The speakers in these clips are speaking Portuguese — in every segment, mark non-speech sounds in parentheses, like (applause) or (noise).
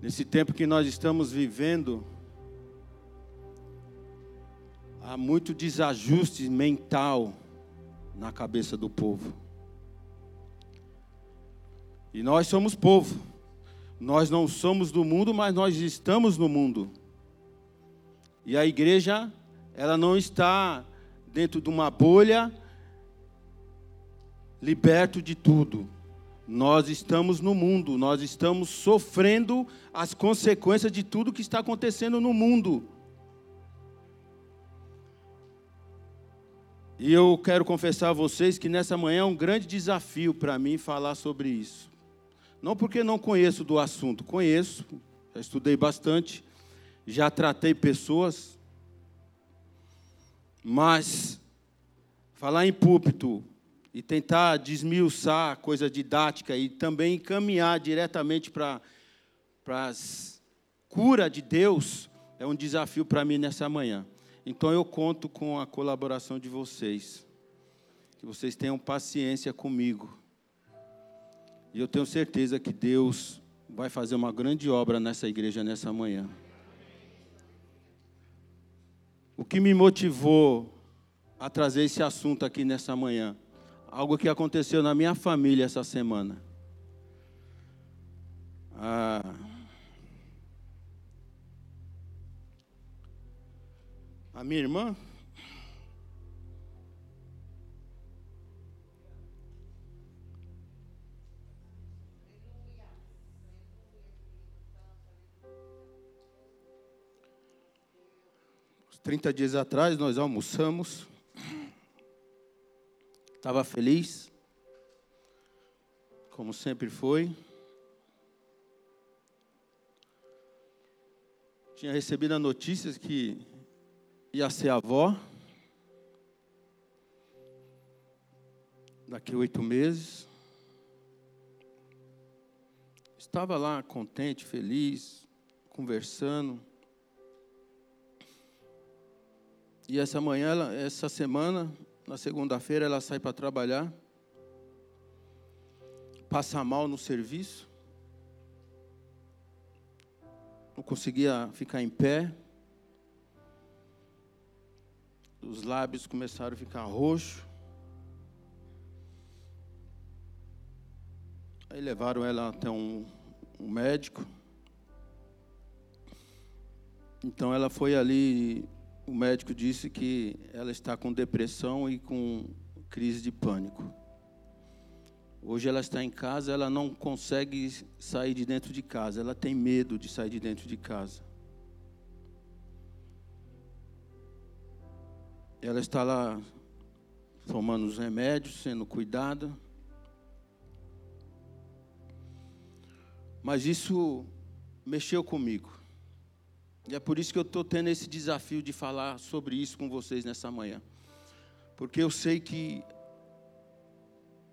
Nesse tempo que nós estamos vivendo, há muito desajuste mental na cabeça do povo. E nós somos povo. Nós não somos do mundo, mas nós estamos no mundo. E a igreja, ela não está dentro de uma bolha, liberto de tudo. Nós estamos no mundo, nós estamos sofrendo as consequências de tudo que está acontecendo no mundo. E eu quero confessar a vocês que nessa manhã é um grande desafio para mim falar sobre isso. Não porque não conheço do assunto, conheço, já estudei bastante, já tratei pessoas, mas falar em púlpito e tentar desmiuçar coisa didática e também encaminhar diretamente para a cura de Deus é um desafio para mim nessa manhã. Então eu conto com a colaboração de vocês. Que vocês tenham paciência comigo. E eu tenho certeza que Deus vai fazer uma grande obra nessa igreja nessa manhã. O que me motivou a trazer esse assunto aqui nessa manhã algo que aconteceu na minha família essa semana. Ah, a minha irmã? Trinta dias atrás nós almoçamos Estava feliz, como sempre foi. Tinha recebido a notícia que ia ser avó. Daqui oito meses. Estava lá contente, feliz, conversando. E essa manhã, essa semana, na segunda-feira ela sai para trabalhar, passa mal no serviço, não conseguia ficar em pé, os lábios começaram a ficar roxos. Aí levaram ela até um, um médico. Então ela foi ali o médico disse que ela está com depressão e com crise de pânico. Hoje ela está em casa, ela não consegue sair de dentro de casa, ela tem medo de sair de dentro de casa. Ela está lá tomando os remédios, sendo cuidada. Mas isso mexeu comigo. E é por isso que eu estou tendo esse desafio de falar sobre isso com vocês nessa manhã. Porque eu sei que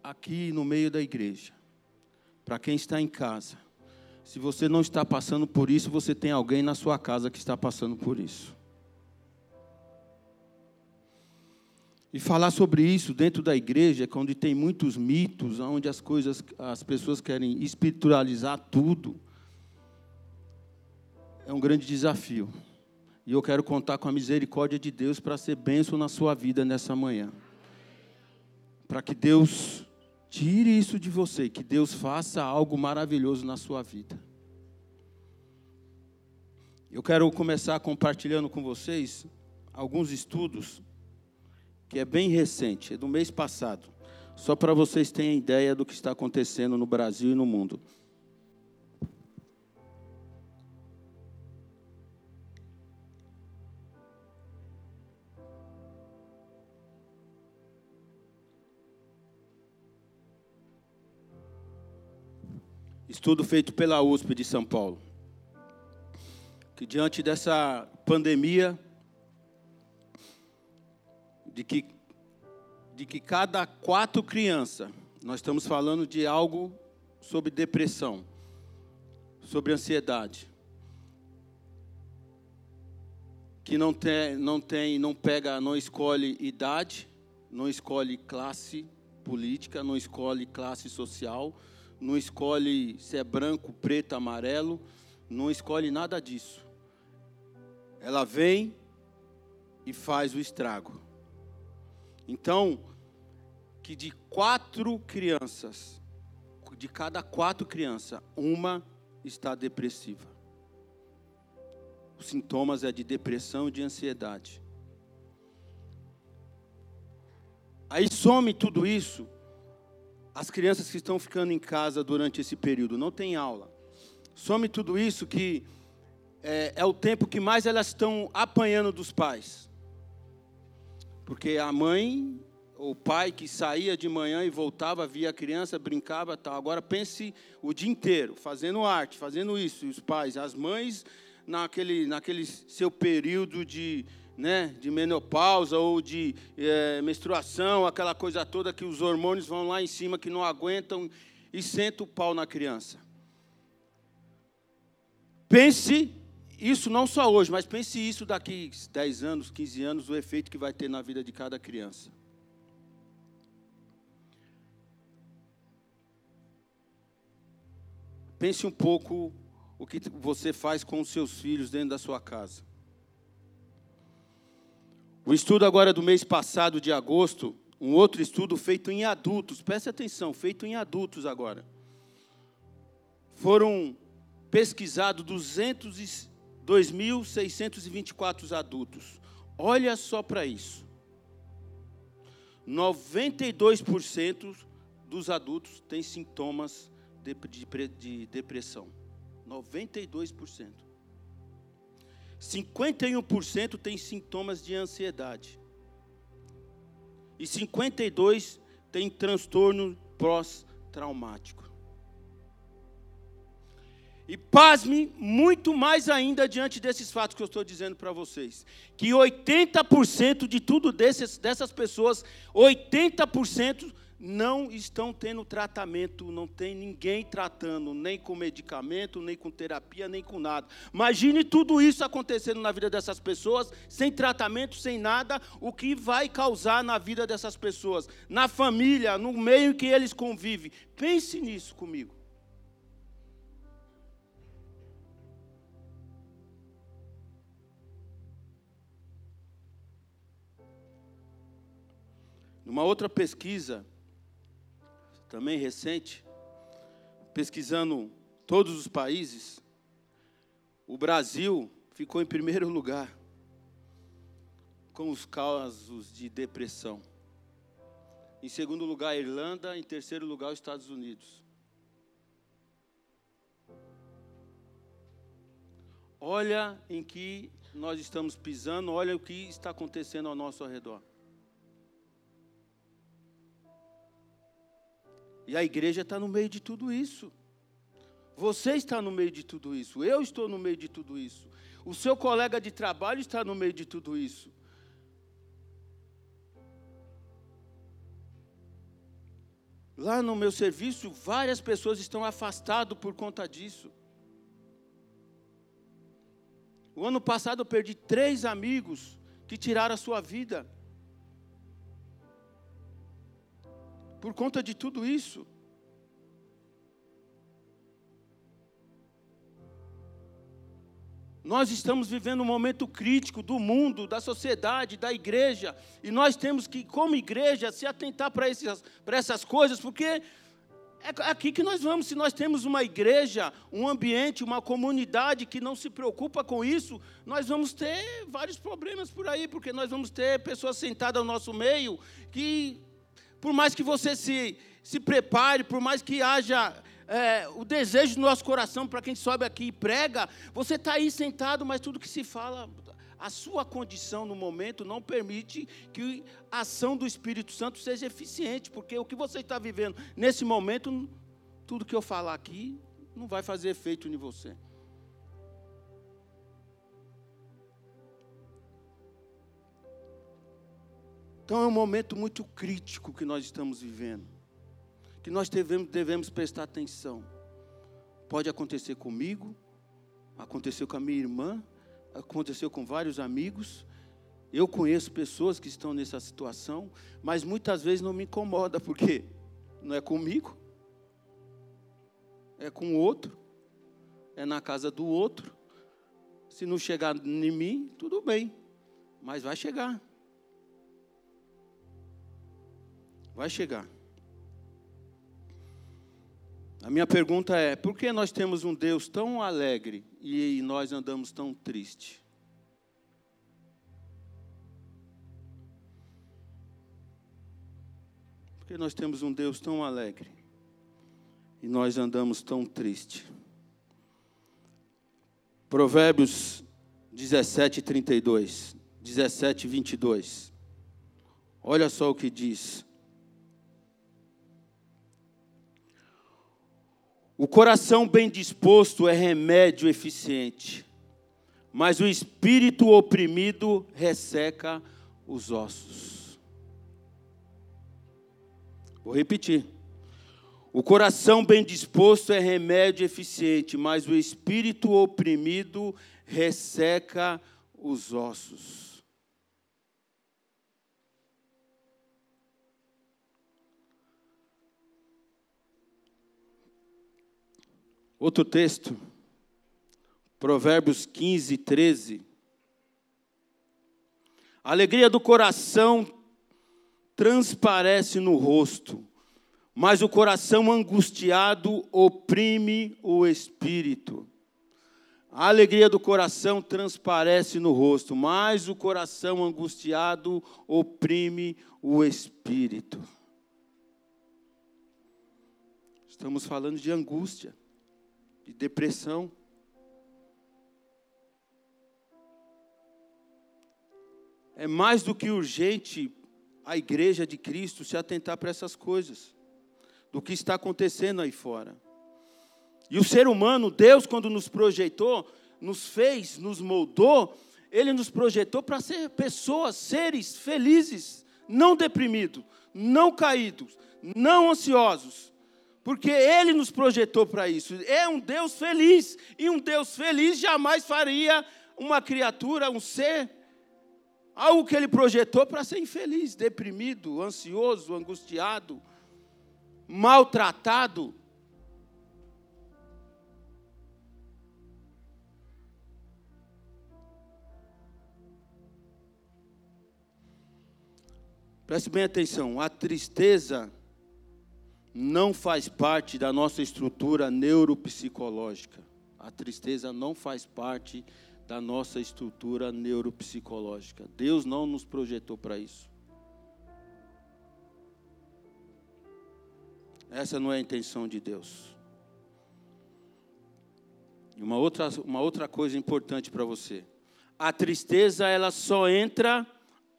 aqui no meio da igreja, para quem está em casa, se você não está passando por isso, você tem alguém na sua casa que está passando por isso. E falar sobre isso dentro da igreja, é onde tem muitos mitos, onde as coisas, as pessoas querem espiritualizar tudo é um grande desafio. E eu quero contar com a misericórdia de Deus para ser bênção na sua vida nessa manhã. Para que Deus tire isso de você, que Deus faça algo maravilhoso na sua vida. Eu quero começar compartilhando com vocês alguns estudos que é bem recente, é do mês passado, só para vocês terem ideia do que está acontecendo no Brasil e no mundo. Estudo feito pela USP de São Paulo. Que diante dessa pandemia, de que, de que cada quatro crianças, nós estamos falando de algo sobre depressão, sobre ansiedade, que não tem, não tem, não pega, não escolhe idade, não escolhe classe política, não escolhe classe social, não escolhe se é branco, preto, amarelo, não escolhe nada disso. Ela vem e faz o estrago. Então, que de quatro crianças, de cada quatro crianças, uma está depressiva. Os sintomas é de depressão e de ansiedade. Aí some tudo isso, as crianças que estão ficando em casa durante esse período, não tem aula. Some tudo isso que é, é o tempo que mais elas estão apanhando dos pais. Porque a mãe, o pai que saía de manhã e voltava, via a criança, brincava tal. Agora pense o dia inteiro, fazendo arte, fazendo isso. E os pais, as mães, naquele, naquele seu período de, né, de menopausa ou de é, menstruação, aquela coisa toda que os hormônios vão lá em cima que não aguentam e senta o pau na criança. Pense isso não só hoje, mas pense isso daqui 10 anos, 15 anos, o efeito que vai ter na vida de cada criança. Pense um pouco o que você faz com os seus filhos dentro da sua casa. O estudo agora do mês passado, de agosto, um outro estudo feito em adultos, preste atenção, feito em adultos agora. Foram pesquisados 2.624 adultos. Olha só para isso. 92% dos adultos têm sintomas de, de, de depressão. 92%. 51% tem sintomas de ansiedade. E 52% tem transtorno pós-traumático. E pasme muito mais ainda diante desses fatos que eu estou dizendo para vocês. Que 80% de tudo desses, dessas pessoas, 80% não estão tendo tratamento, não tem ninguém tratando, nem com medicamento, nem com terapia, nem com nada. Imagine tudo isso acontecendo na vida dessas pessoas, sem tratamento, sem nada, o que vai causar na vida dessas pessoas, na família, no meio em que eles convivem. Pense nisso comigo. Numa outra pesquisa, também recente, pesquisando todos os países, o Brasil ficou em primeiro lugar com os casos de depressão. Em segundo lugar, a Irlanda. Em terceiro lugar, os Estados Unidos. Olha em que nós estamos pisando, olha o que está acontecendo ao nosso redor. E a igreja está no meio de tudo isso. Você está no meio de tudo isso. Eu estou no meio de tudo isso. O seu colega de trabalho está no meio de tudo isso. Lá no meu serviço, várias pessoas estão afastadas por conta disso. O ano passado eu perdi três amigos que tiraram a sua vida. Por conta de tudo isso. Nós estamos vivendo um momento crítico do mundo, da sociedade, da igreja, e nós temos que, como igreja, se atentar para essas, para essas coisas, porque é aqui que nós vamos. Se nós temos uma igreja, um ambiente, uma comunidade que não se preocupa com isso, nós vamos ter vários problemas por aí, porque nós vamos ter pessoas sentadas ao nosso meio que por mais que você se, se prepare, por mais que haja é, o desejo do nosso coração para quem sobe aqui e prega, você está aí sentado, mas tudo que se fala, a sua condição no momento não permite que a ação do Espírito Santo seja eficiente, porque o que você está vivendo nesse momento, tudo que eu falar aqui não vai fazer efeito em você. Então é um momento muito crítico que nós estamos vivendo, que nós devemos, devemos prestar atenção. Pode acontecer comigo, aconteceu com a minha irmã, aconteceu com vários amigos. Eu conheço pessoas que estão nessa situação, mas muitas vezes não me incomoda, porque não é comigo, é com o outro. é na casa do outro. Se não chegar em mim, tudo bem, mas vai chegar. Vai chegar. A minha pergunta é: por que nós temos um Deus tão alegre e nós andamos tão triste? Por que nós temos um Deus tão alegre e nós andamos tão triste? Provérbios 17, 32, 17, 22. Olha só o que diz. O coração bem disposto é remédio eficiente, mas o espírito oprimido resseca os ossos. Vou repetir. O coração bem disposto é remédio eficiente, mas o espírito oprimido resseca os ossos. Outro texto, Provérbios 15, 13. A alegria do coração transparece no rosto, mas o coração angustiado oprime o espírito. A alegria do coração transparece no rosto, mas o coração angustiado oprime o espírito. Estamos falando de angústia de depressão. É mais do que urgente a igreja de Cristo se atentar para essas coisas, do que está acontecendo aí fora. E o ser humano, Deus, quando nos projetou, nos fez, nos moldou, Ele nos projetou para ser pessoas, seres felizes, não deprimidos, não caídos, não ansiosos, porque Ele nos projetou para isso. É um Deus feliz. E um Deus feliz jamais faria uma criatura, um ser, algo que Ele projetou para ser infeliz, deprimido, ansioso, angustiado, maltratado. Preste bem atenção, a tristeza não faz parte da nossa estrutura neuropsicológica. A tristeza não faz parte da nossa estrutura neuropsicológica. Deus não nos projetou para isso. Essa não é a intenção de Deus. E uma outra, uma outra coisa importante para você. A tristeza ela só entra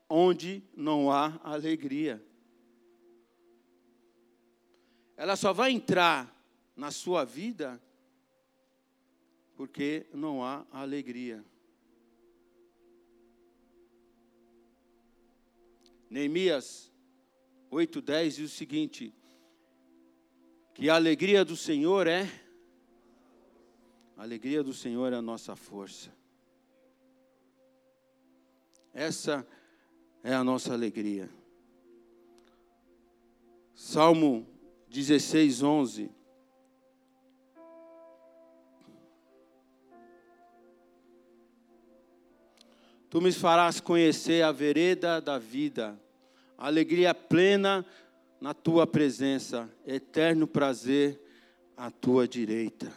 onde não há alegria ela só vai entrar na sua vida porque não há alegria. Neemias 8:10 diz o seguinte: que a alegria do Senhor é a alegria do Senhor é a nossa força. Essa é a nossa alegria. Salmo 16, 11. Tu me farás conhecer a vereda da vida, alegria plena na tua presença, eterno prazer à tua direita.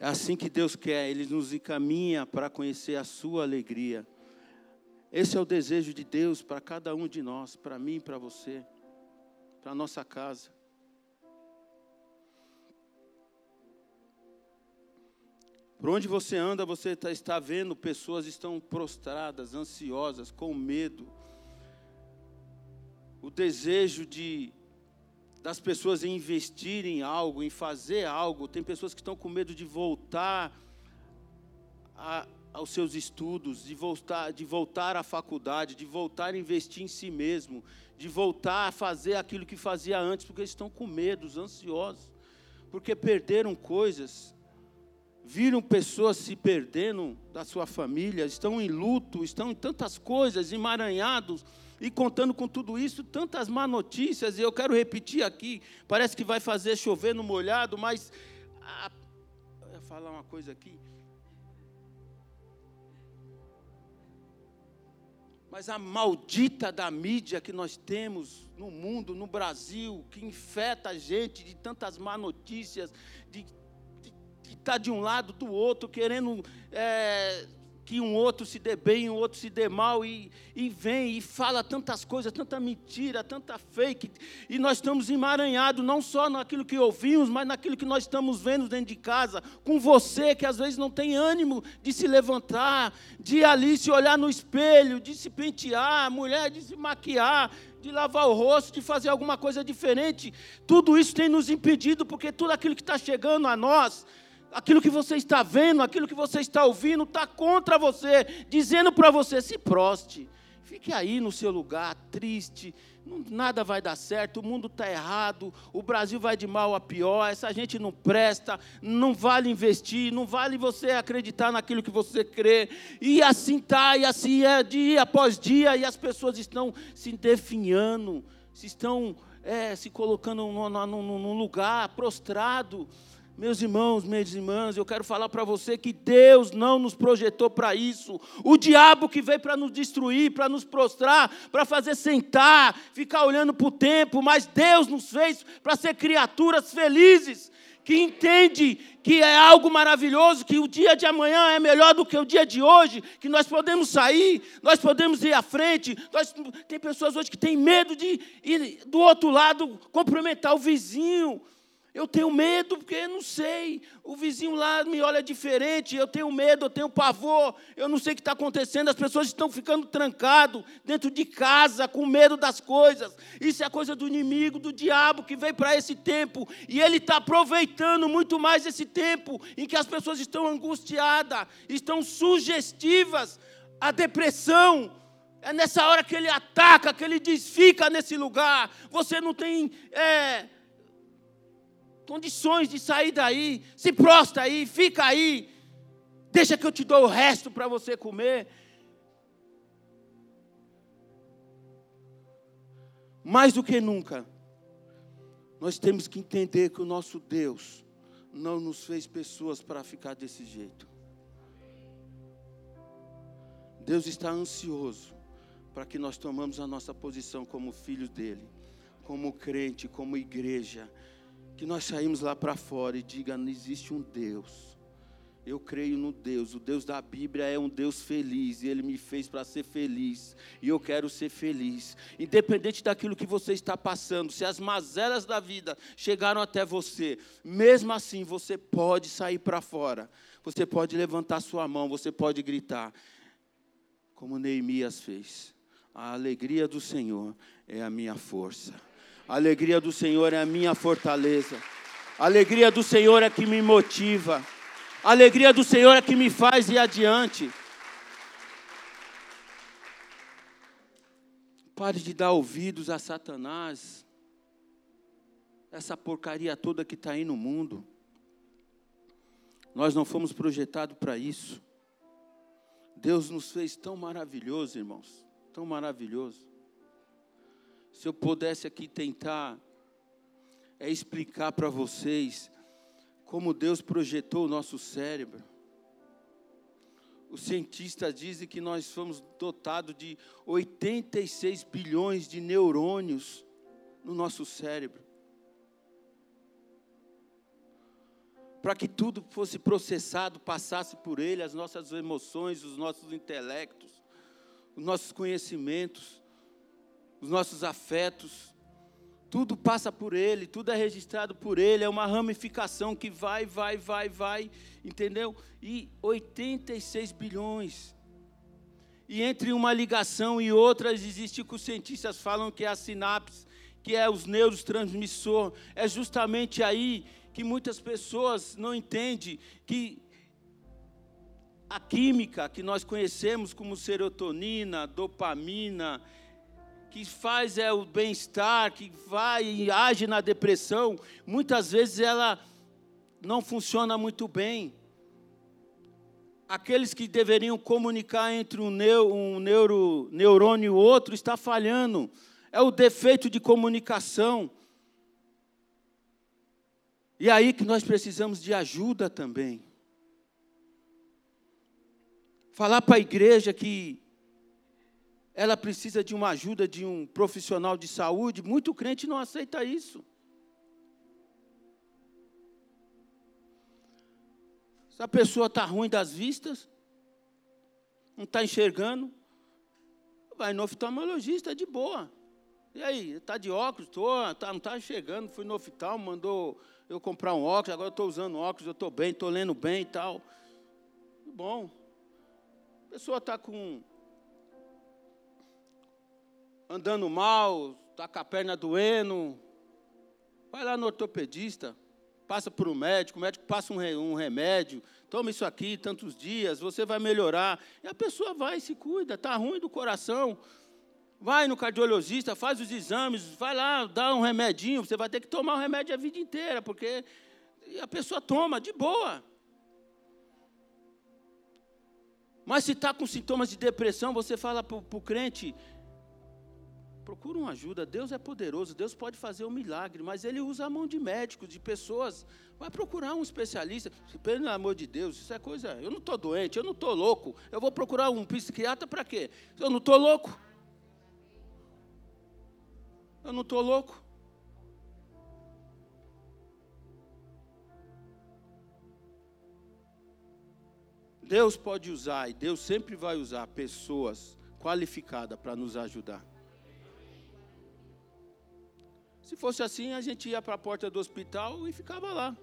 É assim que Deus quer, Ele nos encaminha para conhecer a sua alegria. Esse é o desejo de Deus para cada um de nós, para mim e para você para a nossa casa. Por onde você anda, você tá, está vendo pessoas estão prostradas, ansiosas, com medo. O desejo de das pessoas em investir em algo, em fazer algo. Tem pessoas que estão com medo de voltar a, aos seus estudos, de voltar, de voltar à faculdade, de voltar a investir em si mesmo, de voltar a fazer aquilo que fazia antes, porque eles estão com medo, ansiosos, porque perderam coisas, viram pessoas se perdendo da sua família, estão em luto, estão em tantas coisas, emaranhados, e contando com tudo isso, tantas má notícias, e eu quero repetir aqui, parece que vai fazer chover no molhado, mas a, falar uma coisa aqui. Mas a maldita da mídia que nós temos no mundo, no Brasil, que infeta a gente de tantas má notícias, de estar tá de um lado do outro, querendo é, que um outro se dê bem, um outro se dê mal, e, e vem e fala tantas coisas, tanta mentira, tanta fake, e nós estamos emaranhados não só naquilo que ouvimos, mas naquilo que nós estamos vendo dentro de casa, com você que às vezes não tem ânimo de se levantar, de ali se olhar no espelho, de se pentear, mulher de se maquiar, de lavar o rosto, de fazer alguma coisa diferente. Tudo isso tem nos impedido, porque tudo aquilo que está chegando a nós aquilo que você está vendo, aquilo que você está ouvindo, está contra você, dizendo para você: se proste, fique aí no seu lugar, triste, nada vai dar certo, o mundo está errado, o Brasil vai de mal a pior, essa gente não presta, não vale investir, não vale você acreditar naquilo que você crê, e assim está, e assim é dia após dia, e as pessoas estão se definhando, se estão é, se colocando num, num, num lugar prostrado, meus irmãos, minhas irmãs, eu quero falar para você que Deus não nos projetou para isso. O diabo que veio para nos destruir, para nos prostrar, para fazer sentar, ficar olhando para o tempo, mas Deus nos fez para ser criaturas felizes, que entende que é algo maravilhoso, que o dia de amanhã é melhor do que o dia de hoje, que nós podemos sair, nós podemos ir à frente. Nós, tem pessoas hoje que têm medo de ir do outro lado cumprimentar o vizinho eu tenho medo porque não sei. O vizinho lá me olha diferente. Eu tenho medo, eu tenho pavor. Eu não sei o que está acontecendo. As pessoas estão ficando trancadas dentro de casa, com medo das coisas. Isso é coisa do inimigo, do diabo que veio para esse tempo. E ele está aproveitando muito mais esse tempo em que as pessoas estão angustiadas, estão sugestivas à depressão. É nessa hora que ele ataca, que ele diz: fica nesse lugar. Você não tem. É, condições de sair daí, se prostra aí, fica aí, deixa que eu te dou o resto para você comer. Mais do que nunca, nós temos que entender que o nosso Deus não nos fez pessoas para ficar desse jeito. Deus está ansioso para que nós tomamos a nossa posição como filhos dele, como crente, como igreja, que nós saímos lá para fora e diga: não existe um Deus. Eu creio no Deus. O Deus da Bíblia é um Deus feliz e Ele me fez para ser feliz. E eu quero ser feliz. Independente daquilo que você está passando, se as mazelas da vida chegaram até você, mesmo assim você pode sair para fora. Você pode levantar sua mão, você pode gritar, como Neemias fez. A alegria do Senhor é a minha força. A alegria do Senhor é a minha fortaleza. A alegria do Senhor é que me motiva. A alegria do Senhor é que me faz ir adiante. Pare de dar ouvidos a Satanás. Essa porcaria toda que está aí no mundo. Nós não fomos projetados para isso. Deus nos fez tão maravilhoso, irmãos. Tão maravilhoso se eu pudesse aqui tentar é explicar para vocês como Deus projetou o nosso cérebro. Os cientistas dizem que nós somos dotados de 86 bilhões de neurônios no nosso cérebro. Para que tudo fosse processado, passasse por ele, as nossas emoções, os nossos intelectos, os nossos conhecimentos os nossos afetos, tudo passa por Ele, tudo é registrado por Ele, é uma ramificação que vai, vai, vai, vai, entendeu? E 86 bilhões. E entre uma ligação e outras, existe o que os cientistas falam que é a sinapse, que é os neurotransmissor. É justamente aí que muitas pessoas não entendem que a química que nós conhecemos como serotonina, dopamina, que faz é o bem-estar, que vai e age na depressão, muitas vezes ela não funciona muito bem. Aqueles que deveriam comunicar entre um, neu, um neuro, neurônio e outro está falhando. É o defeito de comunicação. E é aí que nós precisamos de ajuda também. Falar para a igreja que ela precisa de uma ajuda de um profissional de saúde, muito crente não aceita isso. Se a pessoa está ruim das vistas, não está enxergando, vai no oftalmologista de boa. E aí, está de óculos? Tô, tá, não está enxergando, fui no oftalmo, mandou eu comprar um óculos, agora estou usando óculos, eu estou bem, estou lendo bem e tal. Bom. A pessoa está com. Andando mal, está com a perna doendo. Vai lá no ortopedista, passa por um médico, o médico passa um, remédio, toma isso aqui tantos dias, você vai melhorar. E a pessoa vai se cuida, está ruim do coração. Vai no cardiologista, faz os exames, vai lá, dá um remedinho, você vai ter que tomar o remédio a vida inteira, porque a pessoa toma de boa. Mas se está com sintomas de depressão, você fala para o crente, procura uma ajuda, Deus é poderoso, Deus pode fazer um milagre, mas Ele usa a mão de médicos, de pessoas. Vai procurar um especialista, pelo amor de Deus, isso é coisa. Eu não estou doente, eu não estou louco. Eu vou procurar um psiquiatra para quê? Eu não estou louco. Eu não estou louco. Deus pode usar, e Deus sempre vai usar pessoas qualificadas para nos ajudar. Se fosse assim, a gente ia para a porta do hospital e ficava lá.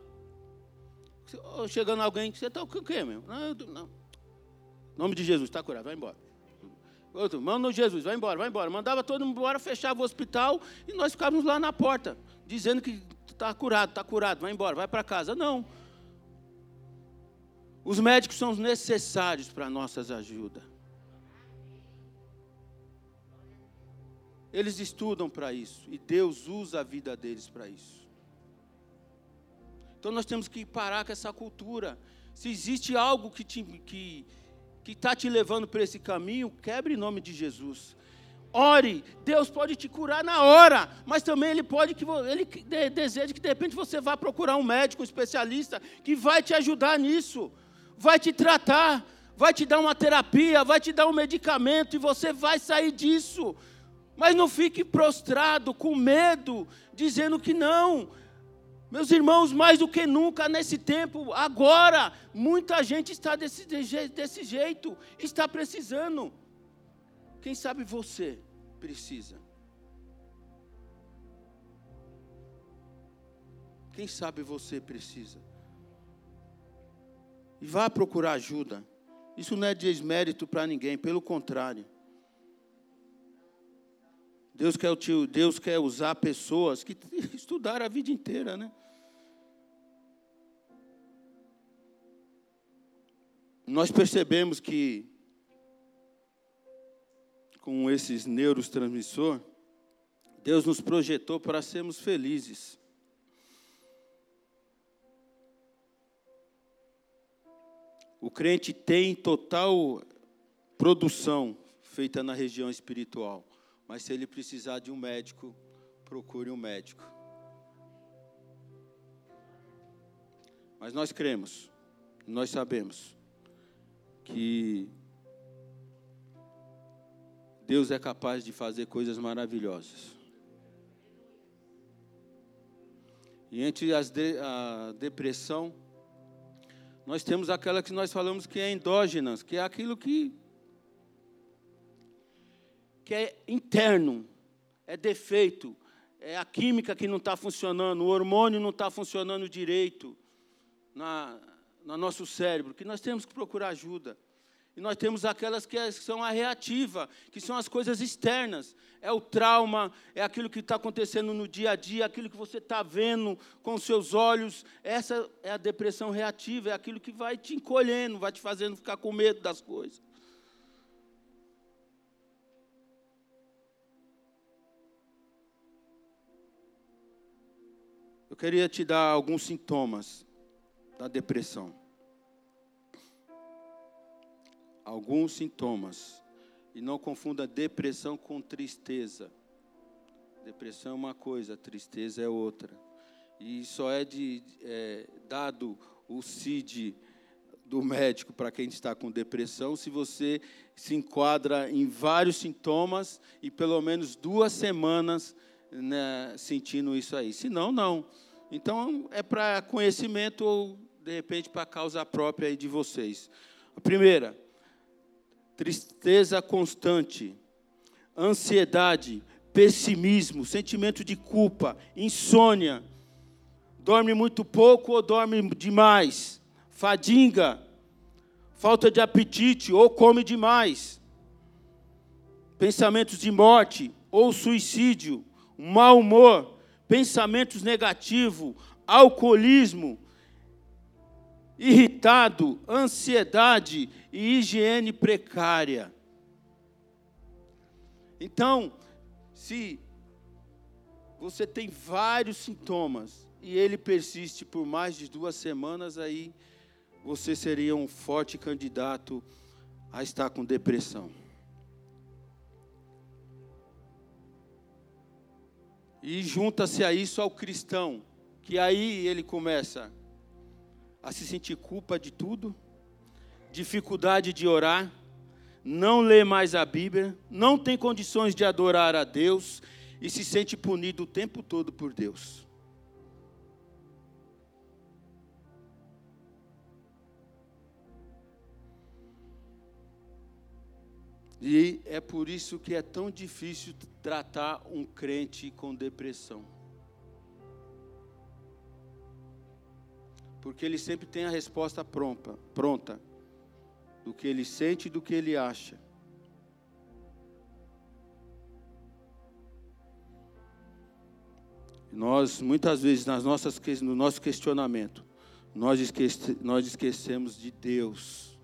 Chegando alguém, você está o quê, meu? Não, não. nome de Jesus, está curado, vai embora. Outro, manda Jesus, vai embora, vai embora. Mandava todo mundo embora, fechava o hospital e nós ficávamos lá na porta, dizendo que está curado, está curado, vai embora, vai para casa. Não. Os médicos são necessários para nossas ajudas. Eles estudam para isso e Deus usa a vida deles para isso. Então nós temos que parar com essa cultura. Se existe algo que te, que que está te levando para esse caminho, quebre em nome de Jesus. Ore, Deus pode te curar na hora, mas também Ele pode que Ele deseja que de repente você vá procurar um médico, um especialista que vai te ajudar nisso vai te tratar, vai te dar uma terapia, vai te dar um medicamento e você vai sair disso. Mas não fique prostrado, com medo, dizendo que não. Meus irmãos, mais do que nunca nesse tempo, agora, muita gente está desse, desse jeito, está precisando. Quem sabe você precisa. Quem sabe você precisa. E vá procurar ajuda. Isso não é desmérito para ninguém, pelo contrário. Deus quer, Deus quer usar pessoas que (laughs) estudaram a vida inteira, né? Nós percebemos que com esses neurotransmissores, Deus nos projetou para sermos felizes. O crente tem total produção feita na região espiritual, mas se ele precisar de um médico, procure um médico. Mas nós cremos, nós sabemos que Deus é capaz de fazer coisas maravilhosas. E entre de, a depressão nós temos aquela que nós falamos que é endógenas, que é aquilo que, que é interno, é defeito, é a química que não está funcionando, o hormônio não está funcionando direito na, no nosso cérebro, que nós temos que procurar ajuda. E nós temos aquelas que são a reativa, que são as coisas externas. É o trauma, é aquilo que está acontecendo no dia a dia, aquilo que você está vendo com os seus olhos. Essa é a depressão reativa, é aquilo que vai te encolhendo, vai te fazendo ficar com medo das coisas. Eu queria te dar alguns sintomas da depressão. alguns sintomas. E não confunda depressão com tristeza. Depressão é uma coisa, tristeza é outra. E só é, de, é dado o CID do médico para quem está com depressão se você se enquadra em vários sintomas e pelo menos duas semanas né, sentindo isso aí. Se não, não. Então, é para conhecimento ou, de repente, para causa própria aí de vocês. A primeira, tristeza constante, ansiedade, pessimismo, sentimento de culpa, insônia, dorme muito pouco ou dorme demais, fadiga, falta de apetite ou come demais, pensamentos de morte ou suicídio, mau humor, pensamentos negativos, alcoolismo, irritado, ansiedade e higiene precária. Então, se você tem vários sintomas e ele persiste por mais de duas semanas, aí você seria um forte candidato a estar com depressão. E junta-se a isso ao cristão, que aí ele começa a se sentir culpa de tudo, dificuldade de orar, não lê mais a Bíblia, não tem condições de adorar a Deus e se sente punido o tempo todo por Deus. E é por isso que é tão difícil tratar um crente com depressão. Porque ele sempre tem a resposta pronta, pronta do que ele sente e do que ele acha. Nós, muitas vezes, nas nossas, no nosso questionamento, nós, esquece, nós esquecemos de Deus,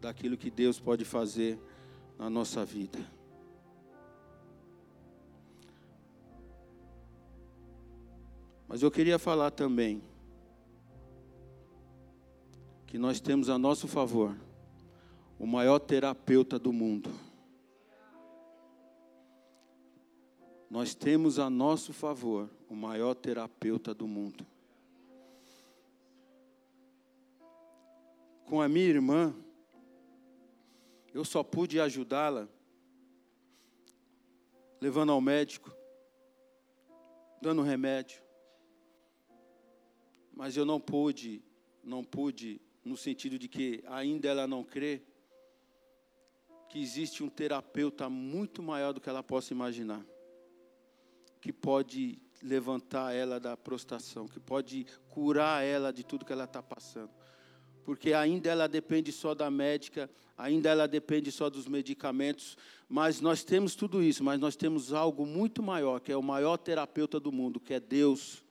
daquilo que Deus pode fazer na nossa vida. Mas eu queria falar também que nós temos a nosso favor o maior terapeuta do mundo. Nós temos a nosso favor o maior terapeuta do mundo. Com a minha irmã, eu só pude ajudá-la levando ao médico, dando remédio. Mas eu não pude, não pude, no sentido de que ainda ela não crê, que existe um terapeuta muito maior do que ela possa imaginar, que pode levantar ela da prostração, que pode curar ela de tudo que ela está passando porque ainda ela depende só da médica, ainda ela depende só dos medicamentos, mas nós temos tudo isso, mas nós temos algo muito maior, que é o maior terapeuta do mundo, que é Deus.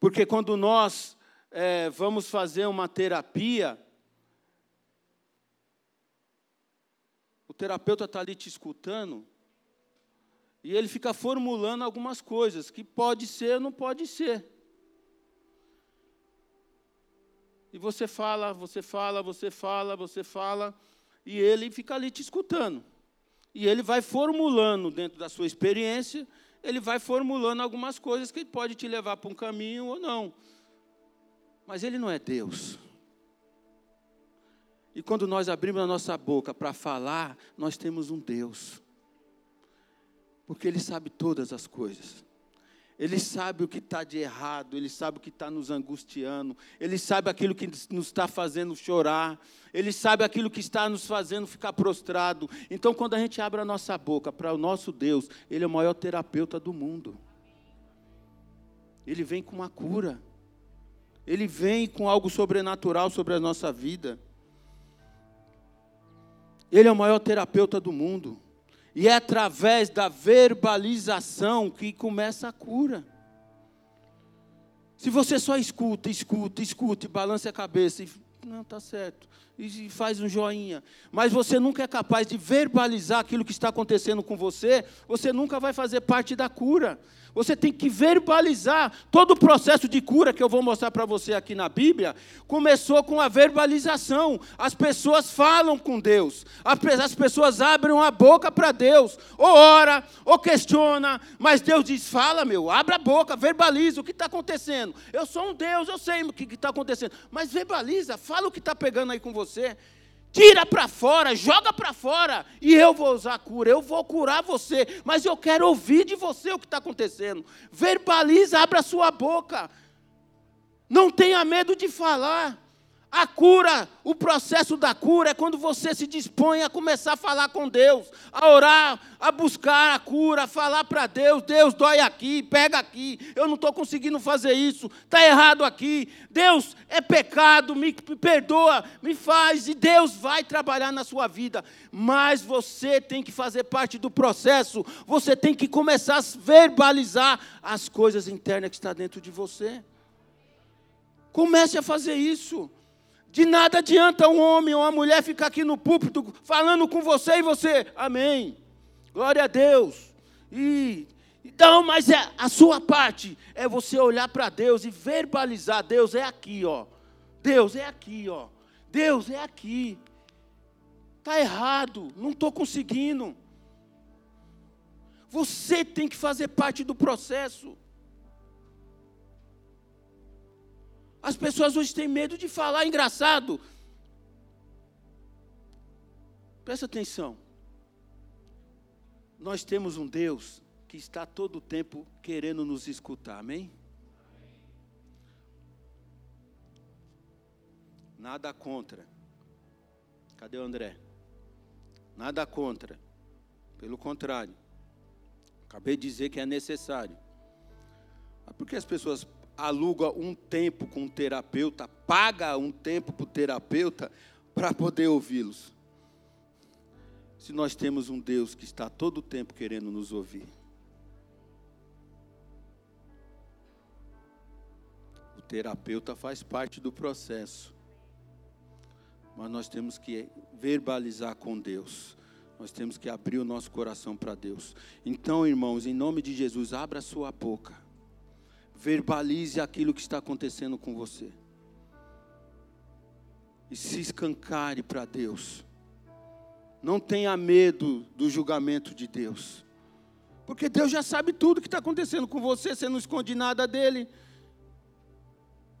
Porque quando nós é, vamos fazer uma terapia, o terapeuta está ali te escutando, e ele fica formulando algumas coisas, que pode ser ou não pode ser. E você fala, você fala, você fala, você fala, e ele fica ali te escutando. E ele vai formulando dentro da sua experiência, ele vai formulando algumas coisas que pode te levar para um caminho ou não. Mas ele não é Deus. E quando nós abrimos a nossa boca para falar, nós temos um Deus. Porque ele sabe todas as coisas. Ele sabe o que está de errado, Ele sabe o que está nos angustiando, Ele sabe aquilo que nos está fazendo chorar, Ele sabe aquilo que está nos fazendo ficar prostrado. Então, quando a gente abre a nossa boca para o nosso Deus, Ele é o maior terapeuta do mundo. Ele vem com uma cura, Ele vem com algo sobrenatural sobre a nossa vida. Ele é o maior terapeuta do mundo. E é através da verbalização que começa a cura. Se você só escuta, escuta, escuta, e balança a cabeça, e não está certo, e faz um joinha, mas você nunca é capaz de verbalizar aquilo que está acontecendo com você, você nunca vai fazer parte da cura. Você tem que verbalizar. Todo o processo de cura que eu vou mostrar para você aqui na Bíblia começou com a verbalização. As pessoas falam com Deus, as pessoas abrem a boca para Deus, ou ora, ou questiona, mas Deus diz: fala, meu, abra a boca, verbaliza o que está acontecendo. Eu sou um Deus, eu sei o que está acontecendo, mas verbaliza, fala o que está pegando aí com você. Tira para fora, joga para fora, e eu vou usar a cura, eu vou curar você, mas eu quero ouvir de você o que está acontecendo. Verbaliza, abra sua boca. Não tenha medo de falar. A cura, o processo da cura é quando você se dispõe a começar a falar com Deus, a orar, a buscar a cura, a falar para Deus: Deus, dói aqui, pega aqui, eu não estou conseguindo fazer isso, está errado aqui. Deus, é pecado, me perdoa, me faz, e Deus vai trabalhar na sua vida. Mas você tem que fazer parte do processo, você tem que começar a verbalizar as coisas internas que estão dentro de você. Comece a fazer isso. De nada adianta um homem ou uma mulher ficar aqui no púlpito falando com você e você, amém. Glória a Deus. E então, mas é a sua parte é você olhar para Deus e verbalizar, Deus é aqui, ó. Deus é aqui, ó. Deus é aqui. Tá errado, não estou conseguindo. Você tem que fazer parte do processo. As pessoas hoje têm medo de falar, engraçado. Presta atenção. Nós temos um Deus que está todo o tempo querendo nos escutar, amém? Nada contra. Cadê o André? Nada contra. Pelo contrário. Acabei de dizer que é necessário. Mas por que as pessoas aluga um tempo com um terapeuta, paga um tempo para o terapeuta para poder ouvi-los. Se nós temos um Deus que está todo o tempo querendo nos ouvir. O terapeuta faz parte do processo. Mas nós temos que verbalizar com Deus. Nós temos que abrir o nosso coração para Deus. Então, irmãos, em nome de Jesus, abra sua boca verbalize aquilo que está acontecendo com você. E se escancare para Deus. Não tenha medo do julgamento de Deus. Porque Deus já sabe tudo que está acontecendo com você, você não esconde nada dele.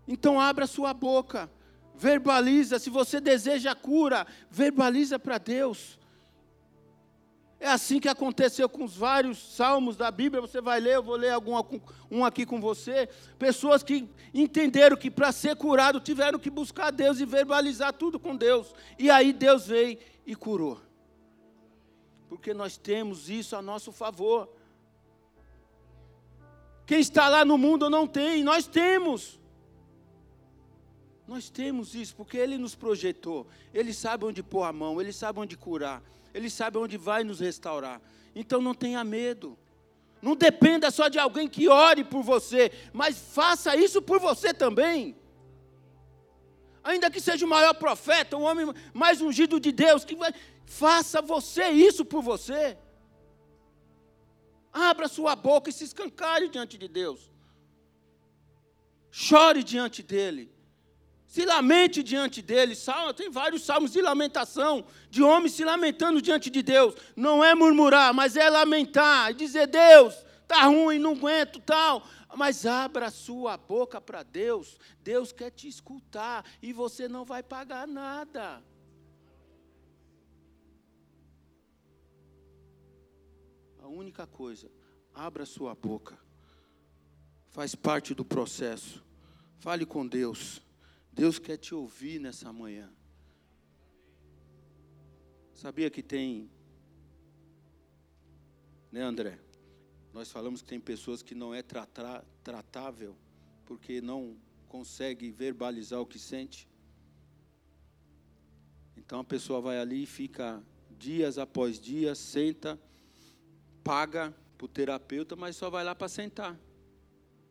Então abra sua boca, verbaliza. Se você deseja cura, verbaliza para Deus. É assim que aconteceu com os vários salmos da Bíblia. Você vai ler, eu vou ler algum, um aqui com você. Pessoas que entenderam que para ser curado tiveram que buscar Deus e verbalizar tudo com Deus. E aí Deus veio e curou. Porque nós temos isso a nosso favor. Quem está lá no mundo não tem, nós temos. Nós temos isso, porque Ele nos projetou. Ele sabe onde pôr a mão, Ele sabe onde curar. Ele sabe onde vai nos restaurar. Então não tenha medo. Não dependa só de alguém que ore por você, mas faça isso por você também. Ainda que seja o maior profeta, o homem mais ungido de Deus, que vai, faça você isso por você. Abra sua boca e se escancare diante de Deus. Chore diante dele se lamente diante dele. Salmo, tem vários salmos de lamentação, de homens se lamentando diante de Deus. Não é murmurar, mas é lamentar e dizer: Deus, está ruim, não aguento tal. Mas abra sua boca para Deus. Deus quer te escutar e você não vai pagar nada. A única coisa, abra sua boca. Faz parte do processo. Fale com Deus. Deus quer te ouvir nessa manhã. Sabia que tem, né, André? Nós falamos que tem pessoas que não é tratável porque não consegue verbalizar o que sente. Então a pessoa vai ali e fica dias após dias, senta, paga para o terapeuta, mas só vai lá para sentar.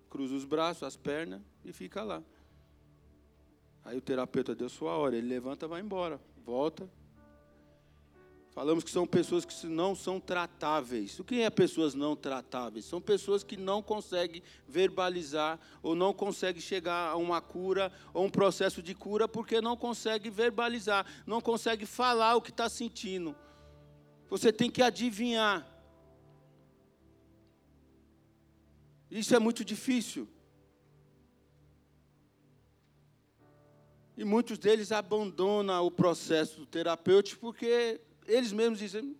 Cruza os braços, as pernas e fica lá. Aí o terapeuta deu sua hora, ele levanta, vai embora, volta. Falamos que são pessoas que não são tratáveis. O que é pessoas não tratáveis? São pessoas que não conseguem verbalizar ou não conseguem chegar a uma cura ou um processo de cura porque não conseguem verbalizar, não conseguem falar o que está sentindo. Você tem que adivinhar. Isso é muito difícil. E muitos deles abandonam o processo terapêutico porque eles mesmos dizem.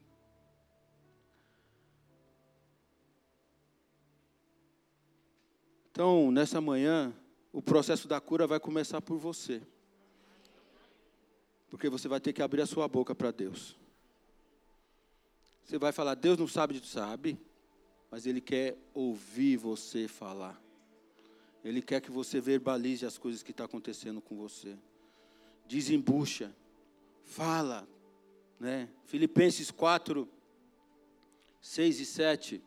Então, nessa manhã, o processo da cura vai começar por você. Porque você vai ter que abrir a sua boca para Deus. Você vai falar, Deus não sabe de sabe, mas Ele quer ouvir você falar. Ele quer que você verbalize as coisas que estão tá acontecendo com você. Desembucha, fala, né? Filipenses 4, 6 e 7.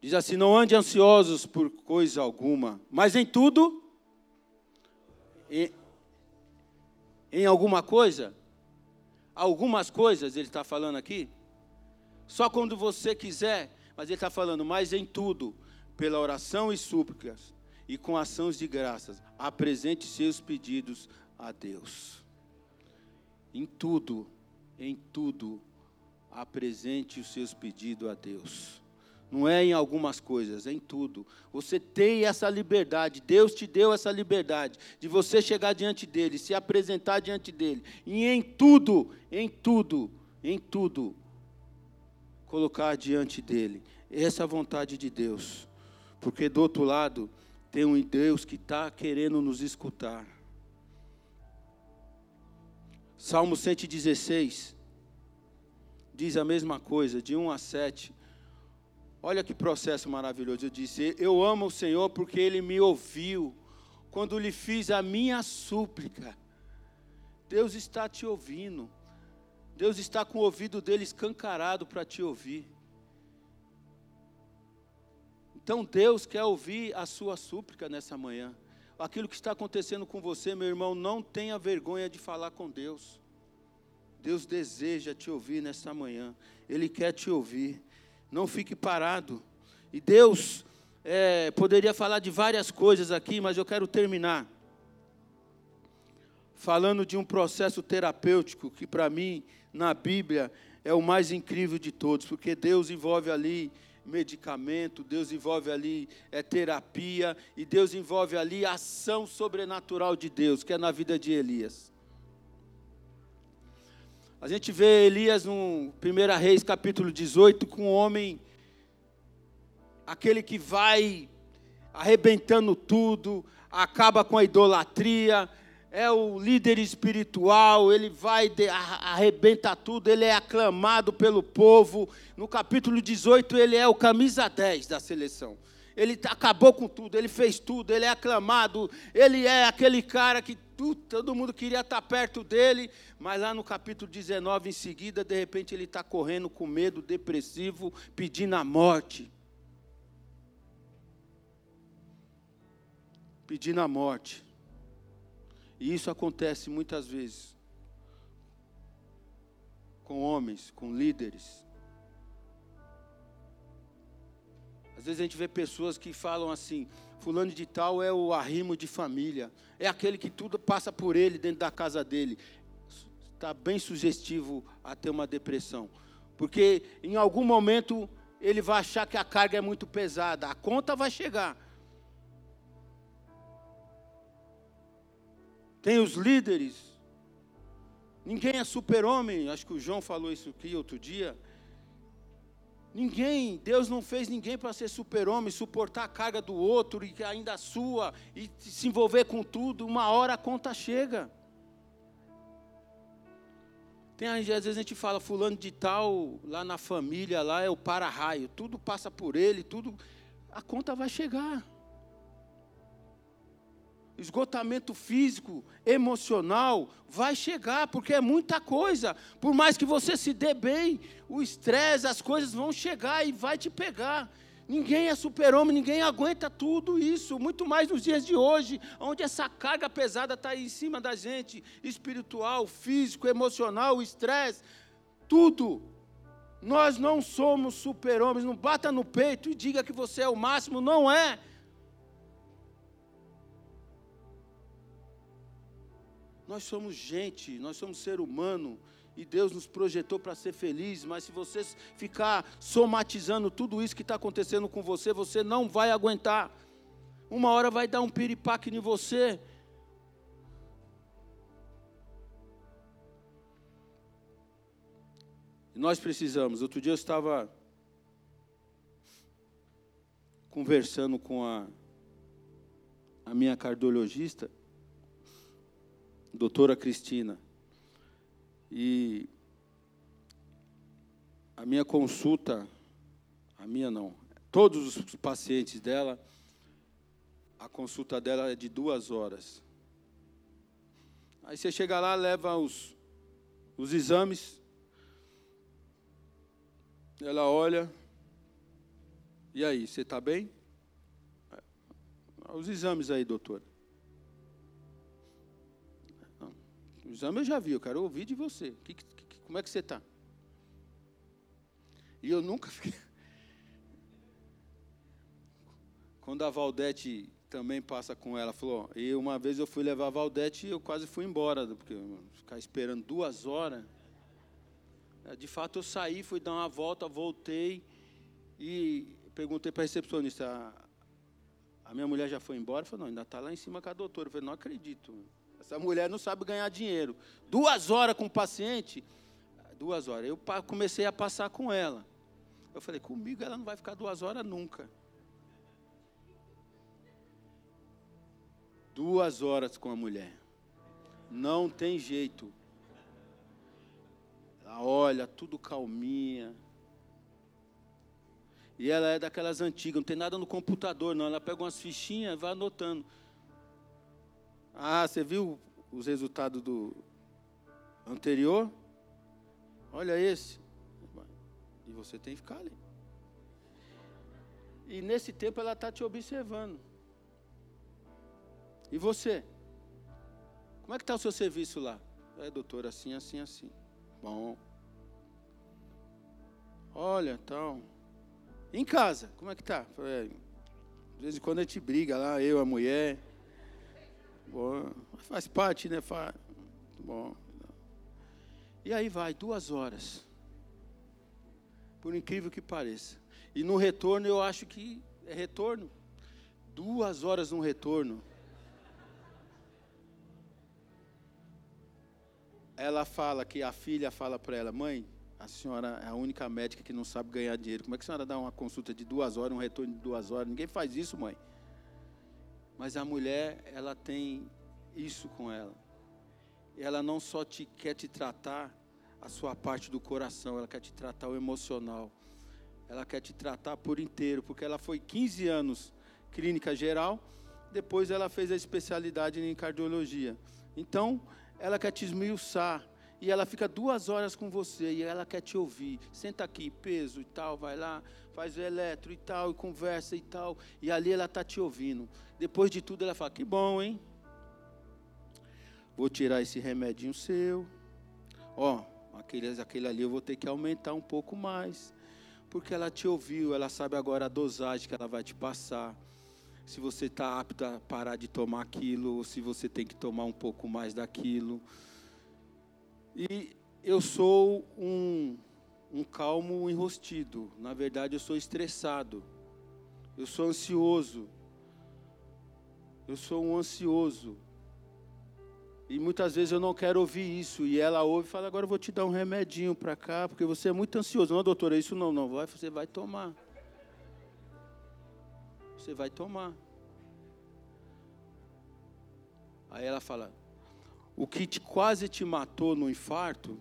Diz assim: Não ande ansiosos por coisa alguma, mas em tudo, em, em alguma coisa, algumas coisas, ele está falando aqui, só quando você quiser, mas ele está falando, mas em tudo, pela oração e súplicas, e com ações de graças, apresente seus pedidos a Deus. Em tudo, em tudo, apresente os seus pedidos a Deus. Não é em algumas coisas, é em tudo. Você tem essa liberdade, Deus te deu essa liberdade de você chegar diante dele, se apresentar diante dele. E em tudo, em tudo, em tudo, colocar diante dele. Essa vontade de Deus. Porque do outro lado, tem um Deus que está querendo nos escutar. Salmo 116 diz a mesma coisa, de 1 a 7. Olha que processo maravilhoso. Eu disse: Eu amo o Senhor porque Ele me ouviu quando lhe fiz a minha súplica. Deus está te ouvindo. Deus está com o ouvido dele escancarado para te ouvir. Então Deus quer ouvir a sua súplica nessa manhã. Aquilo que está acontecendo com você, meu irmão, não tenha vergonha de falar com Deus. Deus deseja te ouvir nessa manhã. Ele quer te ouvir. Não fique parado. E Deus é, poderia falar de várias coisas aqui, mas eu quero terminar falando de um processo terapêutico que, para mim, na Bíblia, é o mais incrível de todos, porque Deus envolve ali medicamento, Deus envolve ali é, terapia, e Deus envolve ali a ação sobrenatural de Deus, que é na vida de Elias. A gente vê Elias no 1 Reis capítulo 18 com um homem, aquele que vai arrebentando tudo, acaba com a idolatria, é o líder espiritual, ele vai, de, arrebenta tudo, ele é aclamado pelo povo. No capítulo 18, ele é o camisa 10 da seleção. Ele acabou com tudo, ele fez tudo, ele é aclamado, ele é aquele cara que todo mundo queria estar perto dele, mas lá no capítulo 19, em seguida, de repente, ele está correndo com medo, depressivo, pedindo a morte. Pedindo a morte. E isso acontece muitas vezes com homens, com líderes. Às vezes a gente vê pessoas que falam assim: Fulano de Tal é o arrimo de família, é aquele que tudo passa por ele dentro da casa dele. Está bem sugestivo a ter uma depressão, porque em algum momento ele vai achar que a carga é muito pesada, a conta vai chegar. Tem os líderes. Ninguém é super-homem. Acho que o João falou isso aqui outro dia. Ninguém, Deus não fez ninguém para ser super-homem, suportar a carga do outro e ainda a sua, e se envolver com tudo. Uma hora a conta chega. Tem, às vezes a gente fala, fulano de tal, lá na família, lá é o para-raio, tudo passa por ele, tudo. A conta vai chegar esgotamento físico, emocional, vai chegar, porque é muita coisa. Por mais que você se dê bem, o estresse, as coisas vão chegar e vai te pegar. Ninguém é super-homem, ninguém aguenta tudo isso, muito mais nos dias de hoje, onde essa carga pesada está em cima da gente espiritual, físico, emocional, estresse, tudo. Nós não somos super-homens, não bata no peito e diga que você é o máximo, não é. Nós somos gente, nós somos ser humano, e Deus nos projetou para ser feliz, mas se você ficar somatizando tudo isso que está acontecendo com você, você não vai aguentar. Uma hora vai dar um piripaque em você. Nós precisamos. Outro dia eu estava conversando com a, a minha cardiologista, doutora Cristina. E a minha consulta, a minha não, todos os pacientes dela, a consulta dela é de duas horas. Aí você chega lá, leva os, os exames, ela olha, e aí, você está bem? Os exames aí, doutora. O exame eu já vi, eu quero ouvir de você. Que, que, como é que você está? E eu nunca (laughs) fiquei. Quando a Valdete também passa com ela, falou, e uma vez eu fui levar a Valdete e eu quase fui embora, porque ficar esperando duas horas. É, de fato eu saí, fui dar uma volta, voltei e perguntei para a recepcionista, a, a minha mulher já foi embora? Falou, não, ainda está lá em cima com a doutora. Eu falei, não acredito. Essa mulher não sabe ganhar dinheiro. Duas horas com o paciente, duas horas. Eu comecei a passar com ela. Eu falei, comigo ela não vai ficar duas horas nunca. Duas horas com a mulher. Não tem jeito. Ela olha, tudo calminha. E ela é daquelas antigas, não tem nada no computador, não. Ela pega umas fichinhas e vai anotando. Ah, você viu os resultados do anterior? Olha esse. E você tem que ficar ali. E nesse tempo ela está te observando. E você? Como é que está o seu serviço lá? É, doutor, assim, assim, assim. Bom. Olha, então. Em casa, como é que está? É, de vez em quando a gente briga lá, eu, a mulher. Bom, faz parte, né? Faz. Bom. E aí vai, duas horas. Por incrível que pareça. E no retorno eu acho que é retorno. Duas horas no retorno. Ela fala que a filha fala para ela, mãe, a senhora é a única médica que não sabe ganhar dinheiro. Como é que a senhora dá uma consulta de duas horas, um retorno de duas horas? Ninguém faz isso, mãe. Mas a mulher, ela tem isso com ela. Ela não só te quer te tratar a sua parte do coração, ela quer te tratar o emocional. Ela quer te tratar por inteiro, porque ela foi 15 anos clínica geral, depois ela fez a especialidade em cardiologia. Então, ela quer te esmiuçar, e ela fica duas horas com você e ela quer te ouvir. Senta aqui, peso e tal, vai lá, faz o eletro e tal, e conversa e tal. E ali ela está te ouvindo. Depois de tudo, ela fala: Que bom, hein? Vou tirar esse remedinho seu. Ó, aquele, aquele ali eu vou ter que aumentar um pouco mais. Porque ela te ouviu, ela sabe agora a dosagem que ela vai te passar. Se você está apto a parar de tomar aquilo, ou se você tem que tomar um pouco mais daquilo. E eu sou um, um calmo enrostido. Na verdade, eu sou estressado. Eu sou ansioso. Eu sou um ansioso. E muitas vezes eu não quero ouvir isso. E ela ouve e fala: Agora eu vou te dar um remedinho para cá, porque você é muito ansioso. Não, doutora, isso não, não. Vai, você vai tomar. Você vai tomar. Aí ela fala: O que te, quase te matou no infarto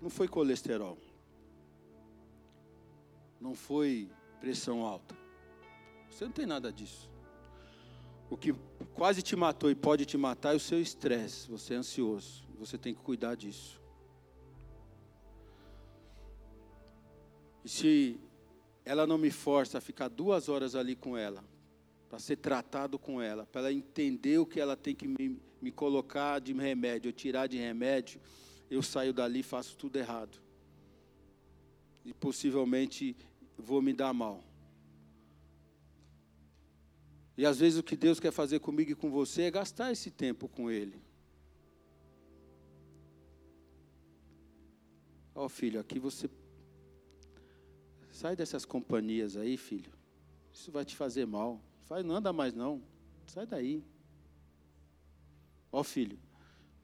não foi colesterol. Não foi pressão alta. Você não tem nada disso. O que quase te matou e pode te matar é o seu estresse. Você é ansioso. Você tem que cuidar disso. E se ela não me força a ficar duas horas ali com ela, para ser tratado com ela, para ela entender o que ela tem que me, me colocar de remédio, eu tirar de remédio, eu saio dali e faço tudo errado. E possivelmente vou me dar mal. E às vezes o que Deus quer fazer comigo e com você é gastar esse tempo com Ele. Ó oh, filho, aqui você. Sai dessas companhias aí, filho. Isso vai te fazer mal. Faz, não anda mais não. Sai daí. Ó filho,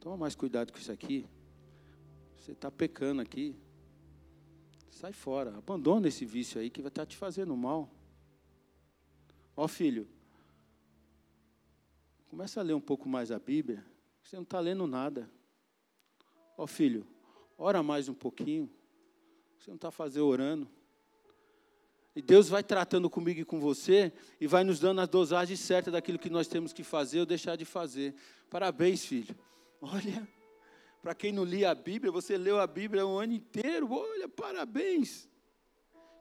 toma mais cuidado com isso aqui. Você está pecando aqui. Sai fora. Abandona esse vício aí que vai estar tá te fazendo mal. Ó filho, começa a ler um pouco mais a Bíblia. Você não está lendo nada. Ó filho, ora mais um pouquinho. Você não está fazendo orando. E Deus vai tratando comigo e com você e vai nos dando as dosagens certas daquilo que nós temos que fazer ou deixar de fazer. Parabéns, filho. Olha, para quem não lia a Bíblia, você leu a Bíblia o ano inteiro. Olha, parabéns.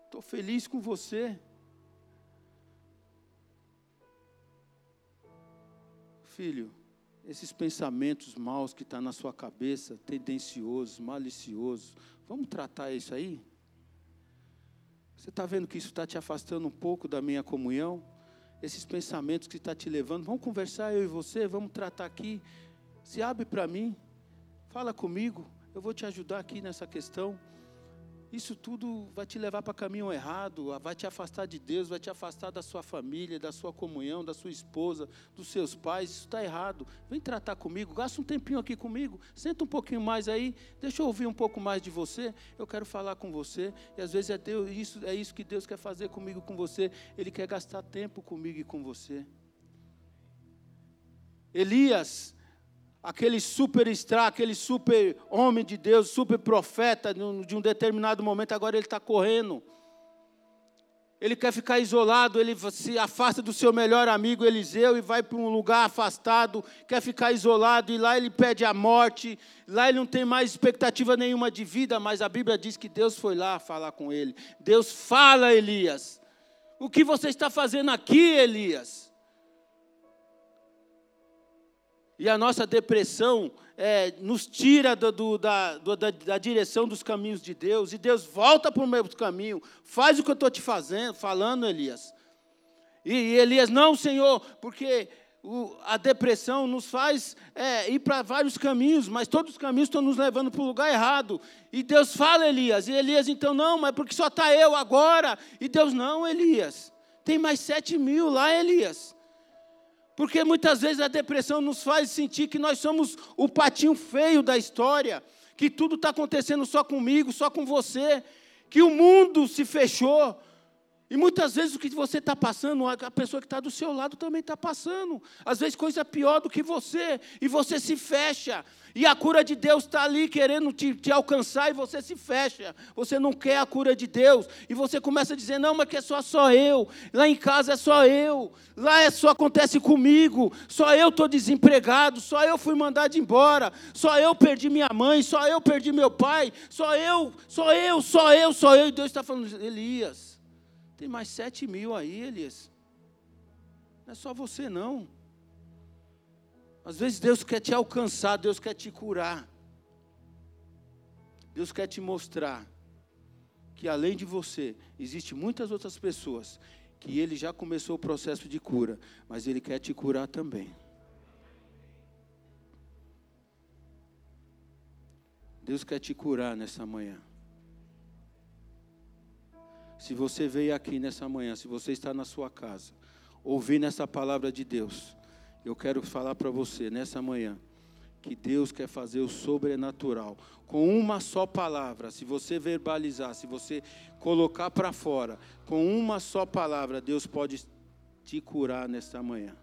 Estou feliz com você. Filho, esses pensamentos maus que estão tá na sua cabeça, tendenciosos, maliciosos, vamos tratar isso aí? Você está vendo que isso está te afastando um pouco da minha comunhão? Esses pensamentos que está te levando, vamos conversar eu e você, vamos tratar aqui. Se abre para mim, fala comigo, eu vou te ajudar aqui nessa questão. Isso tudo vai te levar para caminho errado, vai te afastar de Deus, vai te afastar da sua família, da sua comunhão, da sua esposa, dos seus pais. Isso está errado. Vem tratar comigo, gasta um tempinho aqui comigo, senta um pouquinho mais aí, deixa eu ouvir um pouco mais de você. Eu quero falar com você. E às vezes é Deus, isso é isso que Deus quer fazer comigo, com você. Ele quer gastar tempo comigo e com você. Elias aquele super extra, aquele super homem de Deus, super profeta de um determinado momento, agora ele está correndo. Ele quer ficar isolado, ele se afasta do seu melhor amigo Eliseu e vai para um lugar afastado, quer ficar isolado, e lá ele pede a morte, lá ele não tem mais expectativa nenhuma de vida, mas a Bíblia diz que Deus foi lá falar com ele. Deus fala, Elias, o que você está fazendo aqui, Elias? E a nossa depressão é, nos tira do, do, da, do, da, da, direção dos caminhos de Deus. E Deus volta para o meu caminho. Faz o que eu estou te fazendo, falando, Elias. E, e, Elias, não, Senhor, porque o, a depressão nos faz é, ir para vários caminhos, mas todos os caminhos estão nos levando para o lugar errado. E Deus fala, Elias. E Elias, então, não, mas porque só está eu agora. E Deus, não, Elias. Tem mais sete mil lá, Elias. Porque muitas vezes a depressão nos faz sentir que nós somos o patinho feio da história, que tudo está acontecendo só comigo, só com você, que o mundo se fechou. E muitas vezes o que você está passando, a pessoa que está do seu lado também está passando. Às vezes coisa pior do que você, e você se fecha. E a cura de Deus está ali querendo te, te, alcançar e você se fecha. Você não quer a cura de Deus. E você começa a dizer: não, mas que é só, só eu. Lá em casa é só eu. Lá é só acontece comigo. Só eu estou desempregado. Só eu fui mandado embora. Só eu perdi minha mãe. Só eu perdi meu pai. Só eu, só eu, só eu, só eu. E Deus está falando: Elias, tem mais sete mil aí, Elias. Não é só você, não. Às vezes Deus quer te alcançar, Deus quer te curar. Deus quer te mostrar que além de você, existe muitas outras pessoas que ele já começou o processo de cura, mas ele quer te curar também. Deus quer te curar nessa manhã. Se você veio aqui nessa manhã, se você está na sua casa, ouvindo essa palavra de Deus, eu quero falar para você nessa manhã que Deus quer fazer o sobrenatural com uma só palavra. Se você verbalizar, se você colocar para fora, com uma só palavra, Deus pode te curar nesta manhã.